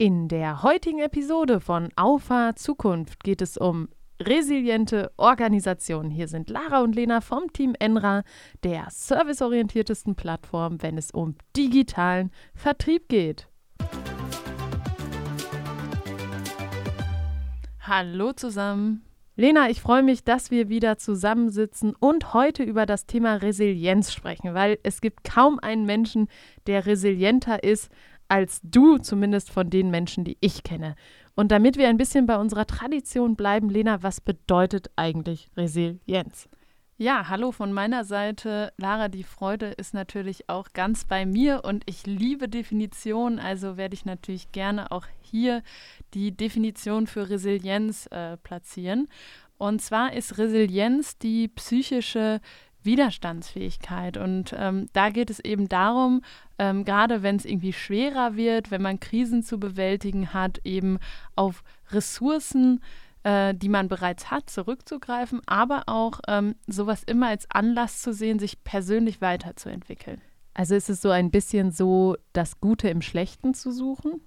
In der heutigen Episode von Aufa Zukunft geht es um resiliente Organisation. Hier sind Lara und Lena vom Team Enra, der serviceorientiertesten Plattform, wenn es um digitalen Vertrieb geht. Hallo zusammen. Lena, ich freue mich, dass wir wieder zusammensitzen und heute über das Thema Resilienz sprechen, weil es gibt kaum einen Menschen, der resilienter ist als du, zumindest von den Menschen, die ich kenne. Und damit wir ein bisschen bei unserer Tradition bleiben, Lena, was bedeutet eigentlich Resilienz? Ja, hallo von meiner Seite. Lara, die Freude ist natürlich auch ganz bei mir und ich liebe Definitionen, also werde ich natürlich gerne auch hier die Definition für Resilienz äh, platzieren. Und zwar ist Resilienz die psychische Widerstandsfähigkeit. Und ähm, da geht es eben darum, ähm, gerade wenn es irgendwie schwerer wird, wenn man Krisen zu bewältigen hat, eben auf Ressourcen, äh, die man bereits hat, zurückzugreifen, aber auch ähm, sowas immer als Anlass zu sehen, sich persönlich weiterzuentwickeln. Also ist es so ein bisschen so, das Gute im Schlechten zu suchen?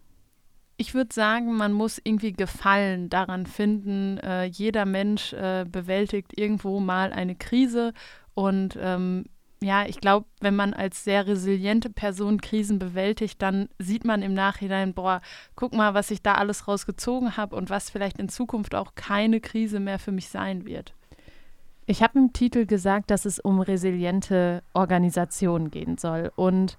Ich würde sagen, man muss irgendwie Gefallen daran finden. Äh, jeder Mensch äh, bewältigt irgendwo mal eine Krise und ähm, ja, ich glaube, wenn man als sehr resiliente Person Krisen bewältigt, dann sieht man im Nachhinein, boah, guck mal, was ich da alles rausgezogen habe und was vielleicht in Zukunft auch keine Krise mehr für mich sein wird. Ich habe im Titel gesagt, dass es um resiliente Organisationen gehen soll. Und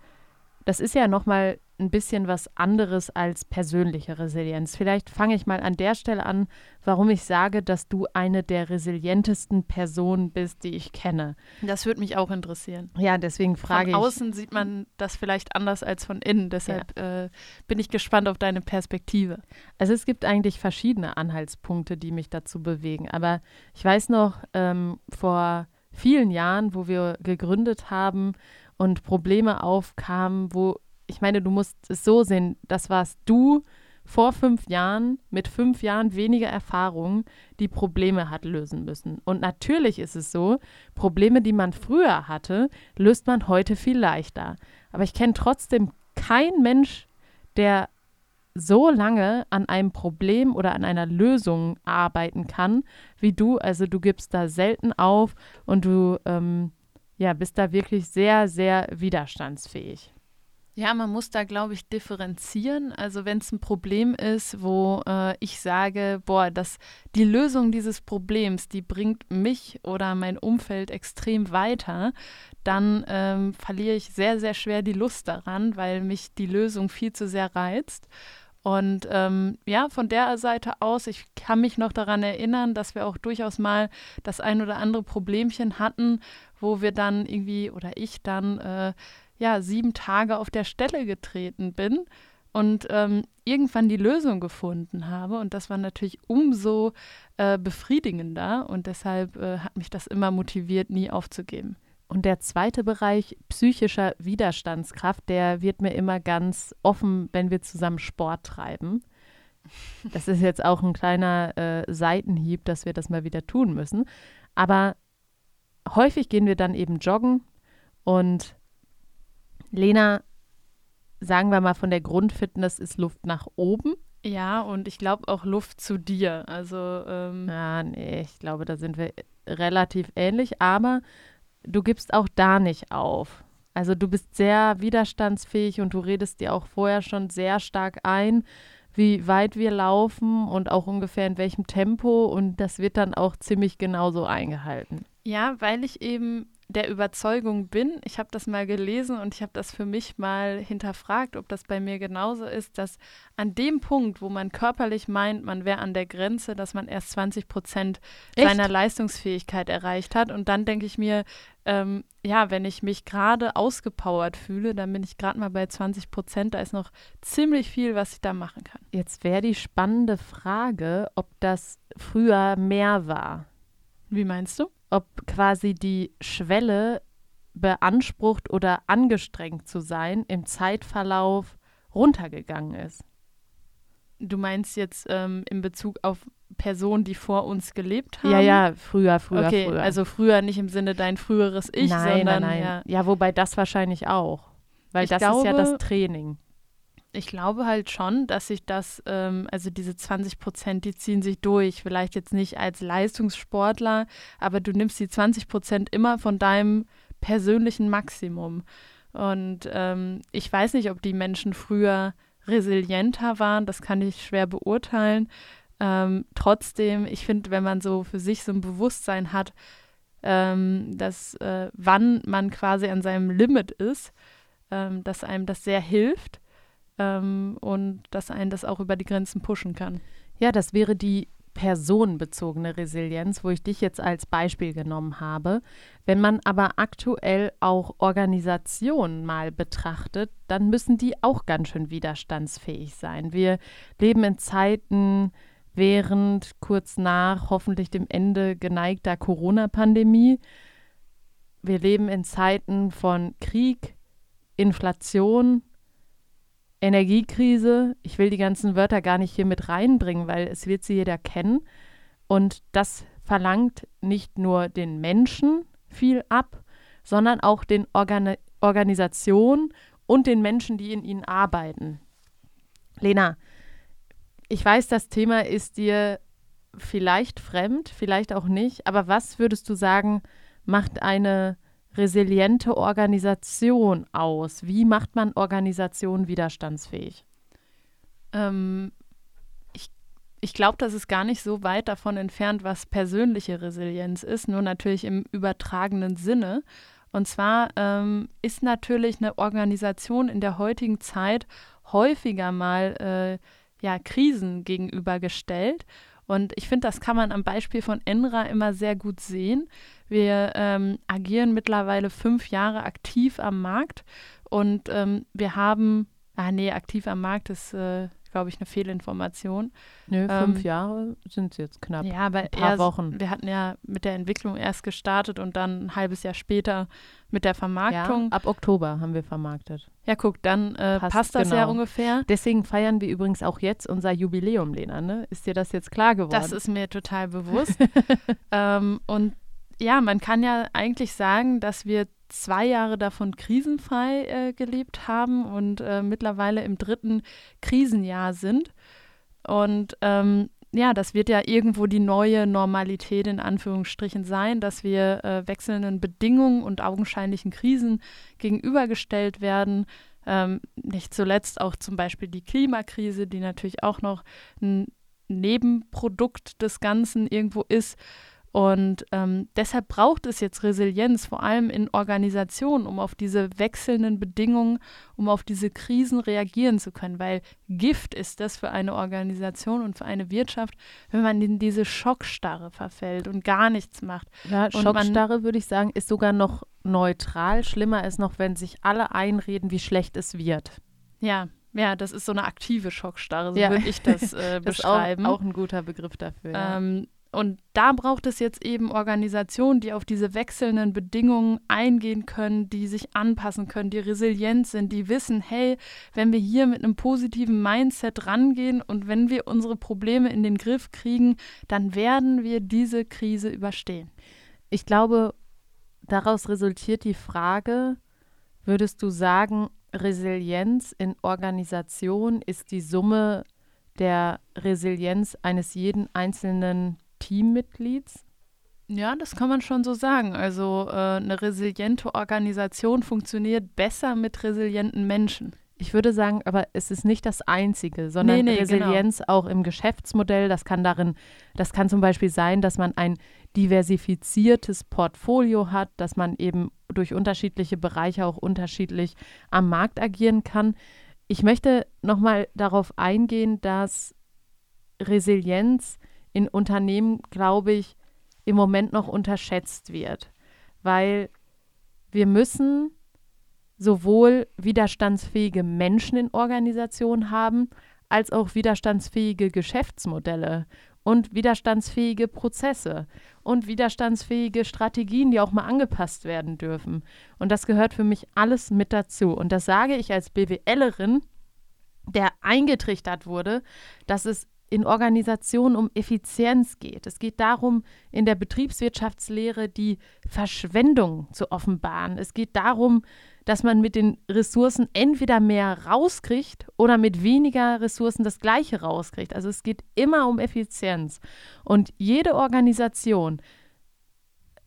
das ist ja nochmal ein bisschen was anderes als persönliche Resilienz. Vielleicht fange ich mal an der Stelle an, warum ich sage, dass du eine der resilientesten Personen bist, die ich kenne. Das würde mich auch interessieren. Ja, deswegen frage ich. Von außen sieht man das vielleicht anders als von innen. Deshalb ja. äh, bin ich gespannt auf deine Perspektive. Also es gibt eigentlich verschiedene Anhaltspunkte, die mich dazu bewegen. Aber ich weiß noch, ähm, vor vielen Jahren, wo wir gegründet haben und Probleme aufkamen, wo ich meine, du musst es so sehen, das warst du vor fünf Jahren mit fünf Jahren weniger Erfahrung, die Probleme hat lösen müssen. Und natürlich ist es so, Probleme, die man früher hatte, löst man heute viel leichter. Aber ich kenne trotzdem keinen Mensch, der so lange an einem Problem oder an einer Lösung arbeiten kann wie du. Also du gibst da selten auf und du ähm, ja, bist da wirklich sehr, sehr widerstandsfähig. Ja, man muss da, glaube ich, differenzieren. Also wenn es ein Problem ist, wo äh, ich sage, boah, das, die Lösung dieses Problems, die bringt mich oder mein Umfeld extrem weiter, dann ähm, verliere ich sehr, sehr schwer die Lust daran, weil mich die Lösung viel zu sehr reizt. Und ähm, ja, von der Seite aus, ich kann mich noch daran erinnern, dass wir auch durchaus mal das ein oder andere Problemchen hatten, wo wir dann irgendwie oder ich dann äh, ja, sieben Tage auf der Stelle getreten bin und ähm, irgendwann die Lösung gefunden habe. Und das war natürlich umso äh, befriedigender und deshalb äh, hat mich das immer motiviert, nie aufzugeben. Und der zweite Bereich psychischer Widerstandskraft, der wird mir immer ganz offen, wenn wir zusammen Sport treiben. Das ist jetzt auch ein kleiner äh, Seitenhieb, dass wir das mal wieder tun müssen. Aber häufig gehen wir dann eben joggen und Lena, sagen wir mal, von der Grundfitness ist Luft nach oben. Ja, und ich glaube auch Luft zu dir. Also, ähm ja, nee, ich glaube, da sind wir relativ ähnlich, aber du gibst auch da nicht auf. Also du bist sehr widerstandsfähig und du redest dir auch vorher schon sehr stark ein, wie weit wir laufen und auch ungefähr in welchem Tempo und das wird dann auch ziemlich genauso eingehalten. Ja, weil ich eben der Überzeugung bin, ich habe das mal gelesen und ich habe das für mich mal hinterfragt, ob das bei mir genauso ist, dass an dem Punkt, wo man körperlich meint, man wäre an der Grenze, dass man erst 20 Prozent seiner Leistungsfähigkeit erreicht hat. Und dann denke ich mir, ähm, ja, wenn ich mich gerade ausgepowert fühle, dann bin ich gerade mal bei 20 Prozent. Da ist noch ziemlich viel, was ich da machen kann. Jetzt wäre die spannende Frage, ob das früher mehr war. Wie meinst du? Ob quasi die Schwelle beansprucht oder angestrengt zu sein im Zeitverlauf runtergegangen ist. Du meinst jetzt ähm, in Bezug auf Personen, die vor uns gelebt haben? Ja, ja, früher, früher, okay, früher. Also früher nicht im Sinne dein früheres Ich, nein, sondern nein, nein. Ja. ja, wobei das wahrscheinlich auch. Weil ich das glaube, ist ja das Training. Ich glaube halt schon, dass sich das, ähm, also diese 20 Prozent, die ziehen sich durch. Vielleicht jetzt nicht als Leistungssportler, aber du nimmst die 20 Prozent immer von deinem persönlichen Maximum. Und ähm, ich weiß nicht, ob die Menschen früher resilienter waren, das kann ich schwer beurteilen. Ähm, trotzdem, ich finde, wenn man so für sich so ein Bewusstsein hat, ähm, dass äh, wann man quasi an seinem Limit ist, ähm, dass einem das sehr hilft ähm, und dass einen das auch über die Grenzen pushen kann. Ja, das wäre die personenbezogene Resilienz, wo ich dich jetzt als Beispiel genommen habe. Wenn man aber aktuell auch Organisationen mal betrachtet, dann müssen die auch ganz schön widerstandsfähig sein. Wir leben in Zeiten während, kurz nach, hoffentlich dem Ende geneigter Corona-Pandemie. Wir leben in Zeiten von Krieg, Inflation, Energiekrise. Ich will die ganzen Wörter gar nicht hier mit reinbringen, weil es wird sie jeder kennen. Und das verlangt nicht nur den Menschen viel ab, sondern auch den Organ Organisationen und den Menschen, die in ihnen arbeiten. Lena, ich weiß, das Thema ist dir vielleicht fremd, vielleicht auch nicht, aber was würdest du sagen, macht eine resiliente Organisation aus? Wie macht man Organisation widerstandsfähig? Ähm, ich ich glaube, das ist gar nicht so weit davon entfernt, was persönliche Resilienz ist, nur natürlich im übertragenen Sinne. Und zwar ähm, ist natürlich eine Organisation in der heutigen Zeit häufiger mal äh, ja, Krisen gegenübergestellt. Und ich finde, das kann man am Beispiel von Enra immer sehr gut sehen. Wir ähm, agieren mittlerweile fünf Jahre aktiv am Markt und ähm, wir haben, ah nee, aktiv am Markt ist, äh, glaube ich, eine Fehlinformation. Nö, fünf ähm, Jahre sind es jetzt knapp. Ja, aber ein paar erst, Wochen. Wir hatten ja mit der Entwicklung erst gestartet und dann ein halbes Jahr später mit der Vermarktung. Ja, ab Oktober haben wir vermarktet. Ja, guck, dann äh, passt, passt, das genau. ja ungefähr. Deswegen feiern wir übrigens auch jetzt unser Jubiläum, Lena. Ne? Ist dir das jetzt klar geworden? Das ist mir total bewusst. ähm, und ja, man kann ja eigentlich sagen, dass wir zwei Jahre davon krisenfrei äh, gelebt haben und äh, mittlerweile im dritten Krisenjahr sind. Und ähm, ja, das wird ja irgendwo die neue Normalität in Anführungsstrichen sein, dass wir äh, wechselnden Bedingungen und augenscheinlichen Krisen gegenübergestellt werden. Ähm, nicht zuletzt auch zum Beispiel die Klimakrise, die natürlich auch noch ein Nebenprodukt des Ganzen irgendwo ist. Und ähm, deshalb braucht es jetzt Resilienz, vor allem in Organisationen, um auf diese wechselnden Bedingungen, um auf diese Krisen reagieren zu können. Weil Gift ist das für eine Organisation und für eine Wirtschaft, wenn man in diese Schockstarre verfällt und gar nichts macht. Ja, Schockstarre würde ich sagen, ist sogar noch neutral. Schlimmer ist noch, wenn sich alle einreden, wie schlecht es wird. Ja, ja, das ist so eine aktive Schockstarre, so ja. würde ich das äh, beschreiben. das ist auch, auch, ein guter Begriff dafür. Ja. Und da braucht es jetzt eben Organisationen, die auf diese wechselnden Bedingungen eingehen können, die sich anpassen können, die resilient sind, die wissen, hey, wenn wir hier mit einem positiven Mindset rangehen und wenn wir unsere Probleme in den Griff kriegen, dann werden wir diese Krise überstehen. Ich glaube, daraus resultiert die Frage, würdest du sagen, Resilienz in Organisation ist die Summe der Resilienz eines jeden einzelnen Teammitglieds? Ja, das kann man schon so sagen. Also äh, eine resiliente Organisation funktioniert besser mit resilienten Menschen. Ich würde sagen, aber es ist nicht das Einzige, sondern nee, nee, Resilienz genau. auch im Geschäftsmodell. Das kann darin, das kann zum Beispiel sein, dass man ein diversifiziertes Portfolio hat, dass man eben durch unterschiedliche Bereiche auch unterschiedlich am Markt agieren kann. Ich möchte nochmal darauf eingehen, dass Resilienz in Unternehmen, glaube ich, im Moment noch unterschätzt wird, weil wir müssen sowohl widerstandsfähige Menschen in Organisationen haben, als auch widerstandsfähige Geschäftsmodelle und widerstandsfähige Prozesse und widerstandsfähige Strategien, die auch mal angepasst werden dürfen. Und das gehört für mich alles mit dazu. Und das sage ich als BWLerin, der eingetrichtert wurde, dass es in Organisationen um Effizienz geht. Es geht darum, in der Betriebswirtschaftslehre die Verschwendung zu offenbaren. Es geht darum, dass man mit den Ressourcen entweder mehr rauskriegt oder mit weniger Ressourcen das gleiche rauskriegt. Also es geht immer um Effizienz. Und jede Organisation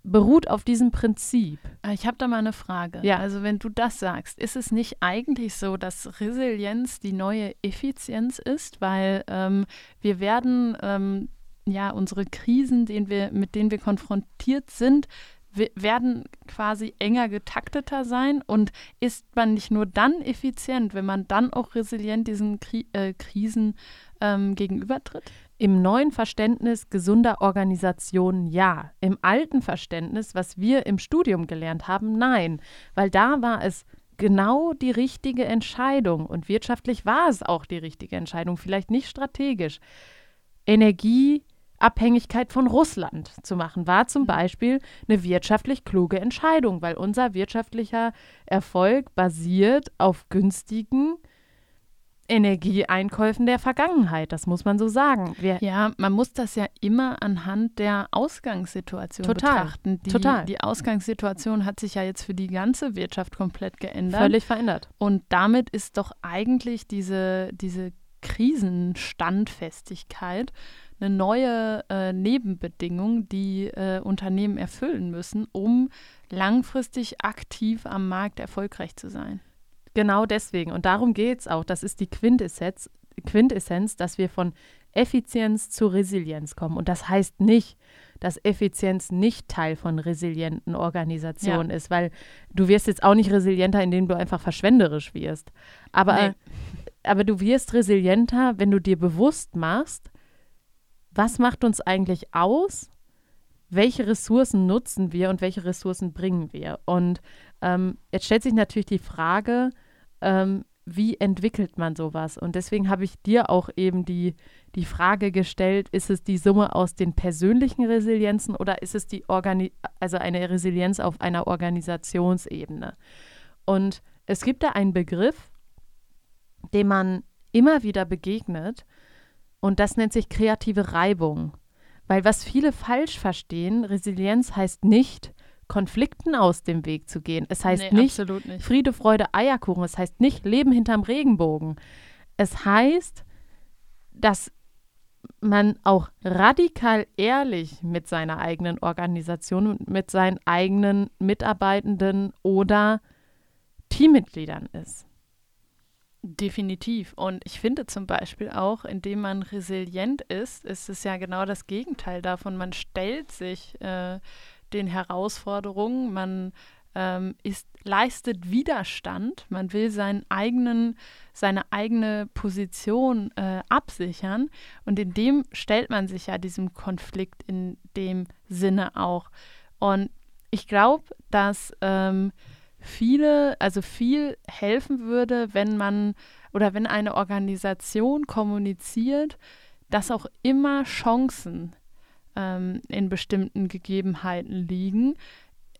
beruht auf diesem Prinzip. Ah, ich habe da mal eine Frage. Ja. Also wenn du das sagst, ist es nicht eigentlich so, dass Resilienz die neue Effizienz ist, weil ähm, wir werden ähm, ja unsere Krisen, denen wir, mit denen wir konfrontiert sind, werden quasi enger getakteter sein und ist man nicht nur dann effizient, wenn man dann auch resilient diesen Kri äh, Krisen ähm, gegenübertritt? Im neuen Verständnis gesunder Organisation ja. Im alten Verständnis, was wir im Studium gelernt haben, nein. Weil da war es genau die richtige Entscheidung und wirtschaftlich war es auch die richtige Entscheidung, vielleicht nicht strategisch. Energieabhängigkeit von Russland zu machen, war zum mhm. Beispiel eine wirtschaftlich kluge Entscheidung, weil unser wirtschaftlicher Erfolg basiert auf günstigen Energieeinkäufen der Vergangenheit, das muss man so sagen. Wir ja, man muss das ja immer anhand der Ausgangssituation total, betrachten. Die, total. Die Ausgangssituation hat sich ja jetzt für die ganze Wirtschaft komplett geändert. Völlig verändert. Und damit ist doch eigentlich diese, diese Krisenstandfestigkeit eine neue äh, Nebenbedingung, die äh, Unternehmen erfüllen müssen, um langfristig aktiv am Markt erfolgreich zu sein. Genau deswegen. Und darum geht es auch. Das ist die Quintessenz, Quintessenz, dass wir von Effizienz zu Resilienz kommen. Und das heißt nicht, dass Effizienz nicht Teil von resilienten Organisationen ja. ist, weil du wirst jetzt auch nicht resilienter, indem du einfach verschwenderisch wirst. Aber, nee. aber du wirst resilienter, wenn du dir bewusst machst, was macht uns eigentlich aus, welche Ressourcen nutzen wir und welche Ressourcen bringen wir. Und ähm, jetzt stellt sich natürlich die Frage, ähm, wie entwickelt man sowas? Und deswegen habe ich dir auch eben die, die Frage gestellt, ist es die Summe aus den persönlichen Resilienzen oder ist es die Organi also eine Resilienz auf einer Organisationsebene? Und es gibt da einen Begriff, dem man immer wieder begegnet, und das nennt sich kreative Reibung. Weil was viele falsch verstehen, Resilienz heißt nicht, Konflikten aus dem Weg zu gehen. Es heißt nee, nicht, nicht Friede, Freude, Eierkuchen. Es heißt nicht Leben hinterm Regenbogen. Es heißt, dass man auch radikal ehrlich mit seiner eigenen Organisation und mit seinen eigenen Mitarbeitenden oder Teammitgliedern ist. Definitiv. Und ich finde zum Beispiel auch, indem man resilient ist, ist es ja genau das Gegenteil davon. Man stellt sich äh, den Herausforderungen, man ähm, ist, leistet Widerstand, man will seinen eigenen, seine eigene Position äh, absichern. Und in dem stellt man sich ja diesem Konflikt in dem Sinne auch. Und ich glaube, dass ähm, viele, also viel helfen würde, wenn man oder wenn eine Organisation kommuniziert, dass auch immer Chancen ähm, in bestimmten Gegebenheiten liegen,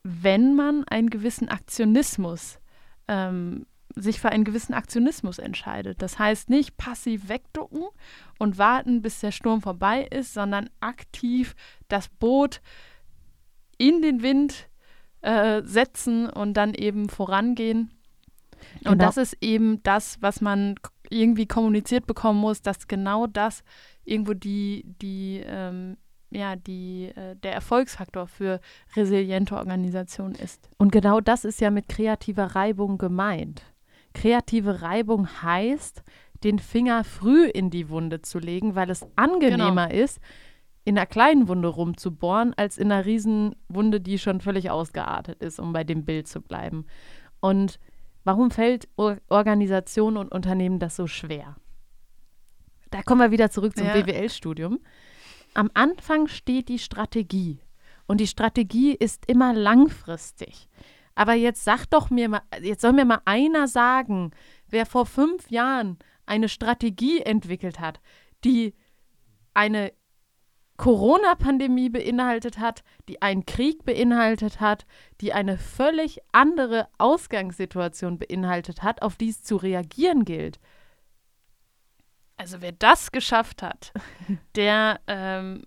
wenn man einen gewissen Aktionismus ähm, sich für einen gewissen Aktionismus entscheidet. Das heißt nicht passiv wegducken und warten, bis der Sturm vorbei ist, sondern aktiv das Boot in den Wind äh, setzen und dann eben vorangehen. Und genau. das ist eben das, was man irgendwie kommuniziert bekommen muss, dass genau das irgendwo die, die ähm, ja, die, äh, der Erfolgsfaktor für resiliente Organisationen ist. Und genau das ist ja mit kreativer Reibung gemeint. Kreative Reibung heißt, den Finger früh in die Wunde zu legen, weil es angenehmer genau. ist, in einer kleinen Wunde rumzubohren, als in einer riesen Wunde, die schon völlig ausgeartet ist, um bei dem Bild zu bleiben. Und warum fällt Or Organisation und Unternehmen das so schwer? Da kommen wir wieder zurück zum ja. BWL-Studium am Anfang steht die Strategie. Und die Strategie ist immer langfristig. Aber jetzt sag doch mir mal, jetzt soll mir mal einer sagen, wer vor fünf Jahren eine Strategie entwickelt hat, die eine Corona-Pandemie beinhaltet hat, die einen Krieg beinhaltet hat, die eine völlig andere Ausgangssituation beinhaltet hat, auf die es zu reagieren gilt. Also wer das geschafft hat, der, ähm,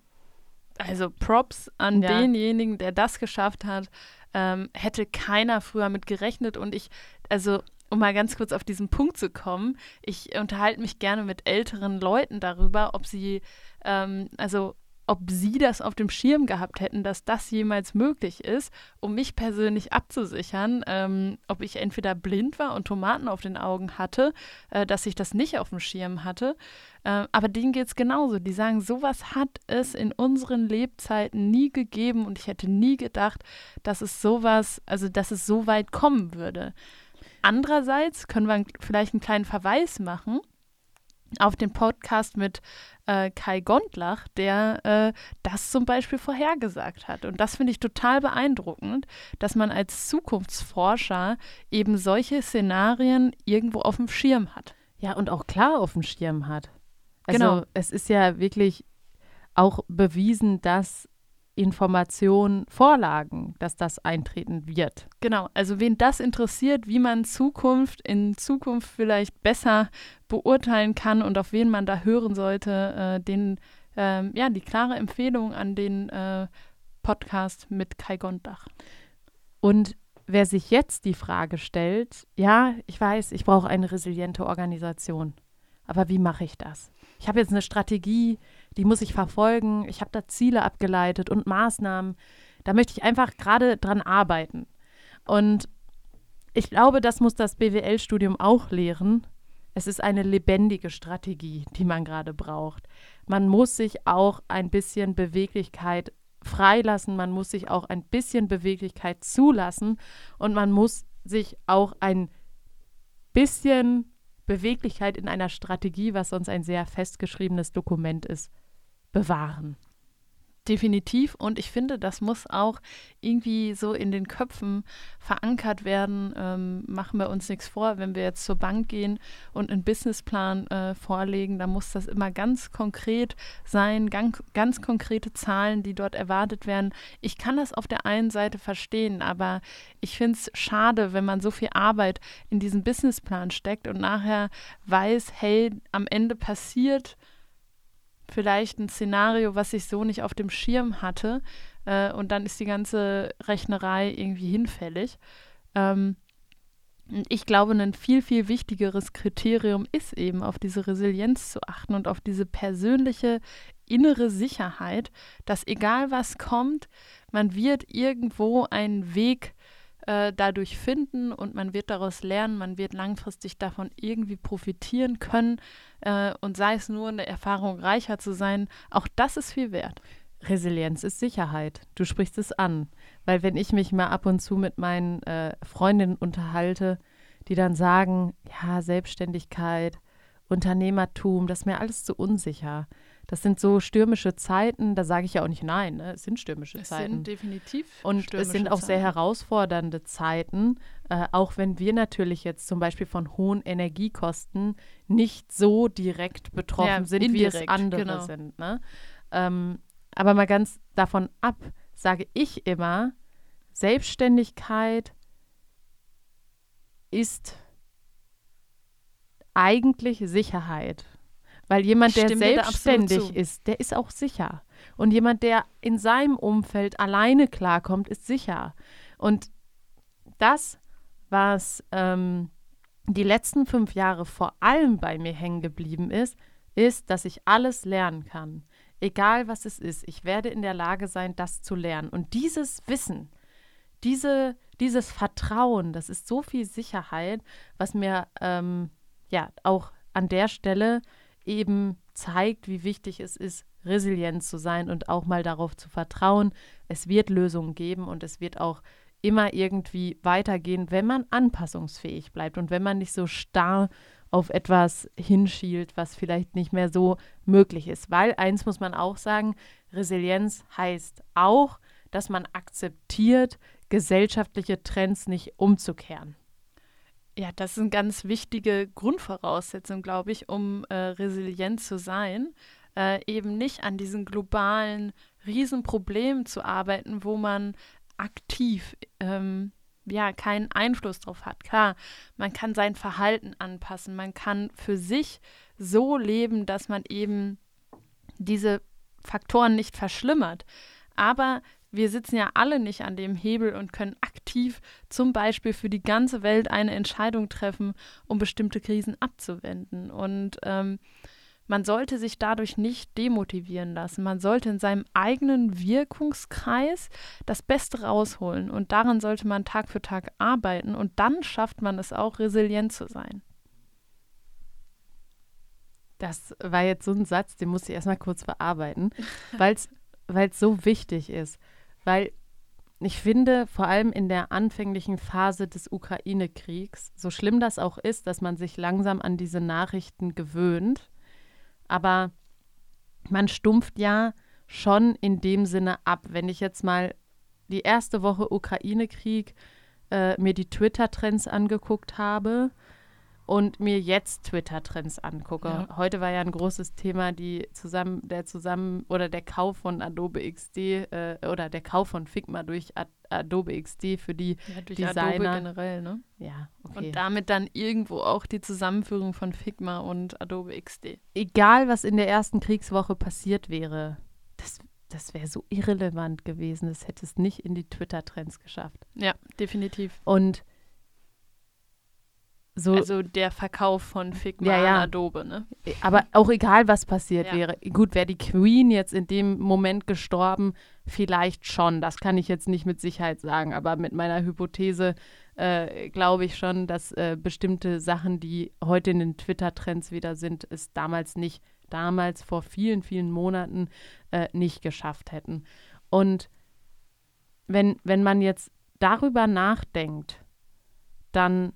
also Props an ja. denjenigen, der das geschafft hat, ähm, hätte keiner früher mit gerechnet. Und ich, also um mal ganz kurz auf diesen Punkt zu kommen, ich unterhalte mich gerne mit älteren Leuten darüber, ob sie, ähm, also ob sie das auf dem Schirm gehabt hätten, dass das jemals möglich ist, um mich persönlich abzusichern, ähm, ob ich entweder blind war und Tomaten auf den Augen hatte, äh, dass ich das nicht auf dem Schirm hatte. Äh, aber denen geht es genauso. Die sagen, sowas hat es in unseren Lebzeiten nie gegeben und ich hätte nie gedacht, dass es sowas, also dass es so weit kommen würde. Andererseits können wir vielleicht einen kleinen Verweis machen auf den Podcast mit äh, Kai Gondlach, der äh, das zum Beispiel vorhergesagt hat. Und das finde ich total beeindruckend, dass man als Zukunftsforscher eben solche Szenarien irgendwo auf dem Schirm hat. Ja, und auch klar auf dem Schirm hat. Also genau. es ist ja wirklich auch bewiesen, dass Informationen vorlagen, dass das eintreten wird. Genau, also wen das interessiert, wie man Zukunft in Zukunft vielleicht besser beurteilen kann und auf wen man da hören sollte, äh, den, äh, ja, die klare Empfehlung an den äh, Podcast mit Kai Gondach. Und wer sich jetzt die Frage stellt, ja, ich weiß, ich brauche eine resiliente Organisation, aber wie mache ich das? Ich habe jetzt eine Strategie, die muss ich verfolgen. Ich habe da Ziele abgeleitet und Maßnahmen. Da möchte ich einfach gerade dran arbeiten. Und ich glaube, das muss das BWL-Studium auch lehren. Es ist eine lebendige Strategie, die man gerade braucht. Man muss sich auch ein bisschen Beweglichkeit freilassen, man muss sich auch ein bisschen Beweglichkeit zulassen und man muss sich auch ein bisschen Beweglichkeit in einer Strategie, was sonst ein sehr festgeschriebenes Dokument ist, bewahren. Definitiv. Und ich finde, das muss auch irgendwie so in den Köpfen verankert werden. Ähm, machen wir uns nichts vor, wenn wir jetzt zur Bank gehen und einen Businessplan äh, vorlegen, dann muss das immer ganz konkret sein, ganz, ganz konkrete Zahlen, die dort erwartet werden. Ich kann das auf der einen Seite verstehen, aber ich finde es schade, wenn man so viel Arbeit in diesen Businessplan steckt und nachher weiß, hey, am Ende passiert vielleicht ein Szenario, was ich so nicht auf dem Schirm hatte. Äh, und dann ist die ganze Rechnerei irgendwie hinfällig. Ähm, ich glaube, ein viel, viel wichtigeres Kriterium ist eben auf diese Resilienz zu achten und auf diese persönliche innere Sicherheit, dass egal was kommt, man wird irgendwo einen Weg äh, dadurch finden und man wird daraus lernen, man wird langfristig davon irgendwie profitieren können äh, und sei es nur eine Erfahrung reicher zu sein, auch das ist viel wert. Resilienz ist Sicherheit. Du sprichst es an. Weil wenn ich mich mal ab und zu mit meinen äh, Freundinnen unterhalte, die dann sagen, ja, Selbstständigkeit, Unternehmertum, das ist mir alles zu unsicher. Das sind so stürmische Zeiten, da sage ich ja auch nicht nein, ne? es sind stürmische es Zeiten. Es sind definitiv Und es sind auch Zeiten. sehr herausfordernde Zeiten, äh, auch wenn wir natürlich jetzt zum Beispiel von hohen Energiekosten nicht so direkt betroffen ja, sind, indirekt, wie es andere genau. sind. Ne? Ähm, aber mal ganz davon ab, sage ich immer, Selbstständigkeit ist eigentlich Sicherheit. Weil jemand, der selbstständig ist, der ist auch sicher. Und jemand, der in seinem Umfeld alleine klarkommt, ist sicher. Und das, was ähm, die letzten fünf Jahre vor allem bei mir hängen geblieben ist, ist, dass ich alles lernen kann. Egal was es ist, ich werde in der Lage sein, das zu lernen. Und dieses Wissen, diese, dieses Vertrauen, das ist so viel Sicherheit, was mir ähm, ja auch an der Stelle eben zeigt, wie wichtig es ist, resilient zu sein und auch mal darauf zu vertrauen, es wird Lösungen geben und es wird auch immer irgendwie weitergehen, wenn man anpassungsfähig bleibt und wenn man nicht so starr auf etwas hinschielt, was vielleicht nicht mehr so möglich ist. Weil eins muss man auch sagen, Resilienz heißt auch, dass man akzeptiert, gesellschaftliche Trends nicht umzukehren. Ja, das ist eine ganz wichtige Grundvoraussetzung, glaube ich, um äh, resilient zu sein. Äh, eben nicht an diesen globalen Riesenproblemen zu arbeiten, wo man aktiv ähm, ja keinen Einfluss drauf hat. Klar, man kann sein Verhalten anpassen, man kann für sich so leben, dass man eben diese Faktoren nicht verschlimmert. Aber wir sitzen ja alle nicht an dem Hebel und können aktiv zum Beispiel für die ganze Welt eine Entscheidung treffen, um bestimmte Krisen abzuwenden. Und ähm, man sollte sich dadurch nicht demotivieren lassen. Man sollte in seinem eigenen Wirkungskreis das Beste rausholen. Und daran sollte man Tag für Tag arbeiten. Und dann schafft man es auch, resilient zu sein. Das war jetzt so ein Satz, den muss ich erstmal kurz verarbeiten, weil es so wichtig ist. Weil ich finde, vor allem in der anfänglichen Phase des Ukraine-Kriegs, so schlimm das auch ist, dass man sich langsam an diese Nachrichten gewöhnt, aber man stumpft ja schon in dem Sinne ab. Wenn ich jetzt mal die erste Woche Ukraine-Krieg äh, mir die Twitter-Trends angeguckt habe, und mir jetzt Twitter-Trends angucke. Ja. Heute war ja ein großes Thema, die zusammen, der zusammen oder der Kauf von Adobe XD äh, oder der Kauf von Figma durch Ad Adobe XD für die ja, durch Designer. Adobe generell, ne? Ja, okay. Und damit dann irgendwo auch die Zusammenführung von Figma und Adobe XD. Egal, was in der ersten Kriegswoche passiert wäre, das, das wäre so irrelevant gewesen. Das hätte es nicht in die Twitter-Trends geschafft. Ja, definitiv. Und so, also der Verkauf von Figma ja, ja. Adobe, ne? Aber auch egal, was passiert ja. wäre. Gut, wäre die Queen jetzt in dem Moment gestorben, vielleicht schon. Das kann ich jetzt nicht mit Sicherheit sagen. Aber mit meiner Hypothese äh, glaube ich schon, dass äh, bestimmte Sachen, die heute in den Twitter-Trends wieder sind, es damals nicht, damals vor vielen, vielen Monaten äh, nicht geschafft hätten. Und wenn, wenn man jetzt darüber nachdenkt, dann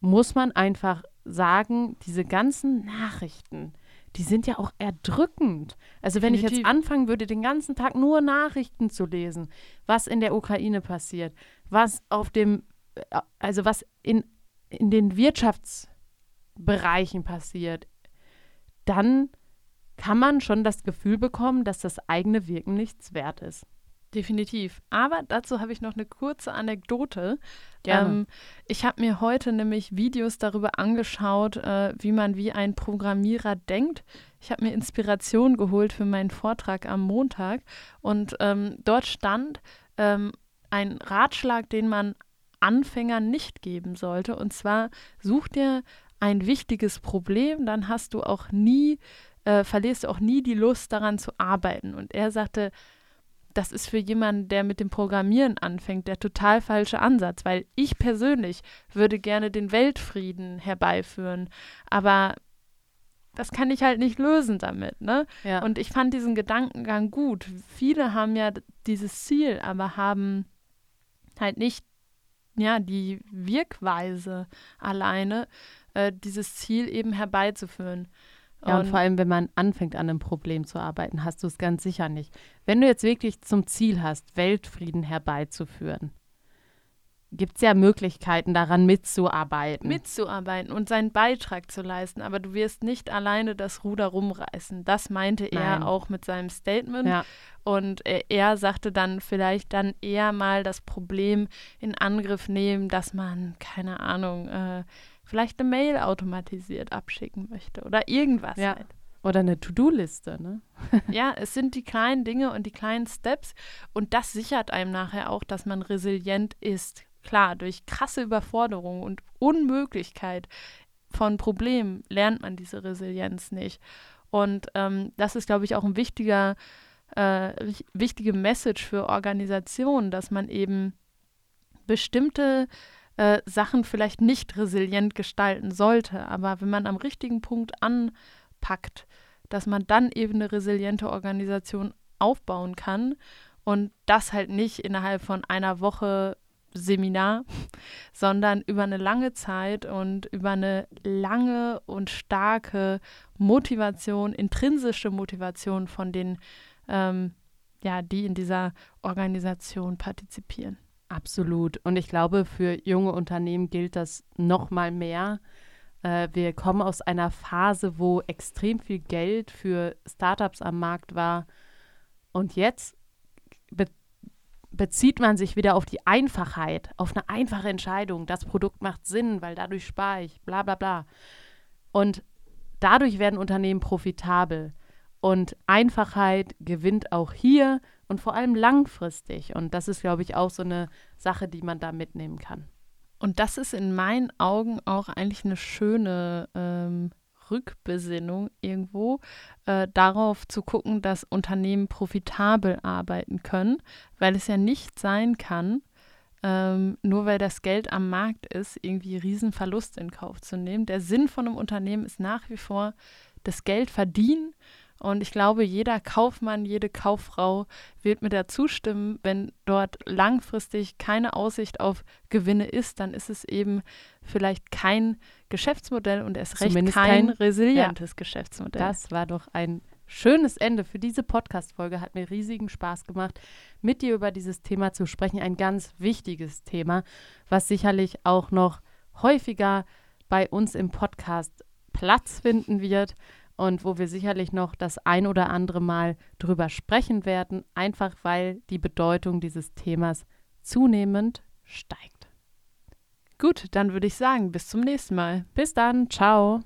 muss man einfach sagen, diese ganzen Nachrichten, die sind ja auch erdrückend. Also wenn Definitiv. ich jetzt anfangen würde, den ganzen Tag nur Nachrichten zu lesen, was in der Ukraine passiert, was auf dem, äh, also was in, in den Wirtschaftsbereichen passiert, dann kann man schon das Gefühl bekommen, dass das eigene Wirken nichts wert ist. Definitiv. Aber dazu habe ich noch eine kurze Anekdote. Ähm, ich habe mir heute nämlich Videos darüber angeschaut, äh, wie man wie ein Programmierer denkt. Ich habe mir Inspiration geholt für meinen Vortrag am Montag und ähm, dort stand ähm, ein Ratschlag, den man Anfängern nicht geben sollte. Und zwar such dir ein wichtiges Problem, dann hast du auch nie, äh, verlierst du auch nie die Lust daran zu arbeiten. Und er sagte, das ist für jemanden, der mit dem Programmieren anfängt, der total falsche Ansatz, weil ich persönlich würde gerne den Weltfrieden herbeiführen, aber das kann ich halt nicht lösen damit, ne? Ja. Und ich fand diesen Gedankengang gut. Viele haben ja dieses Ziel, aber haben halt nicht ja die Wirkweise alleine, äh, dieses Ziel eben herbeizuführen. Ja, und, und vor allem, wenn man anfängt, an einem Problem zu arbeiten, hast du es ganz sicher nicht. Wenn du jetzt wirklich zum Ziel hast, Weltfrieden herbeizuführen, gibt es ja Möglichkeiten, daran mitzuarbeiten. Mitzuarbeiten und seinen Beitrag zu leisten. Aber du wirst nicht alleine das Ruder rumreißen. Das meinte er auch mit seinem Statement. Ja. Und er, er sagte dann vielleicht dann eher mal das Problem in Angriff nehmen, dass man, keine Ahnung, äh, vielleicht eine Mail automatisiert abschicken möchte oder irgendwas ja. halt. Oder eine To-Do-Liste, ne? ja, es sind die kleinen Dinge und die kleinen Steps und das sichert einem nachher auch, dass man resilient ist. Klar, durch krasse Überforderung und Unmöglichkeit von Problemen lernt man diese Resilienz nicht. Und ähm, das ist, glaube ich, auch ein wichtiger, äh, wichtige Message für Organisationen, dass man eben bestimmte äh, Sachen vielleicht nicht resilient gestalten sollte. Aber wenn man am richtigen Punkt anpackt, dass man dann eben eine resiliente Organisation aufbauen kann und das halt nicht innerhalb von einer Woche Seminar, sondern über eine lange Zeit und über eine lange und starke Motivation, intrinsische Motivation von den, ähm, ja, die in dieser Organisation partizipieren. Absolut. Und ich glaube, für junge Unternehmen gilt das noch mal mehr. Äh, wir kommen aus einer Phase, wo extrem viel Geld für Startups am Markt war. Und jetzt be bezieht man sich wieder auf die Einfachheit, auf eine einfache Entscheidung. Das Produkt macht Sinn, weil dadurch spare ich, bla bla bla. Und dadurch werden Unternehmen profitabel. Und Einfachheit gewinnt auch hier und vor allem langfristig. Und das ist, glaube ich, auch so eine Sache, die man da mitnehmen kann. Und das ist in meinen Augen auch eigentlich eine schöne ähm, Rückbesinnung irgendwo, äh, darauf zu gucken, dass Unternehmen profitabel arbeiten können, weil es ja nicht sein kann, ähm, nur weil das Geld am Markt ist, irgendwie Riesenverlust in Kauf zu nehmen. Der Sinn von einem Unternehmen ist nach wie vor das Geld verdienen und ich glaube, jeder Kaufmann, jede Kauffrau wird mir da zustimmen, wenn dort langfristig keine Aussicht auf Gewinne ist, dann ist es eben vielleicht kein Geschäftsmodell und erst recht kein, kein resilientes ja, Geschäftsmodell. Das war doch ein schönes Ende für diese Podcast-Folge. Hat mir riesigen Spaß gemacht, mit dir über dieses Thema zu sprechen. Ein ganz wichtiges Thema, was sicherlich auch noch häufiger bei uns im Podcast Platz finden wird und wo wir sicherlich noch das ein oder andere Mal drüber sprechen werden, einfach weil die Bedeutung dieses Themas zunehmend steigt. Gut, dann würde ich sagen, bis zum nächsten Mal. Bis dann, ciao.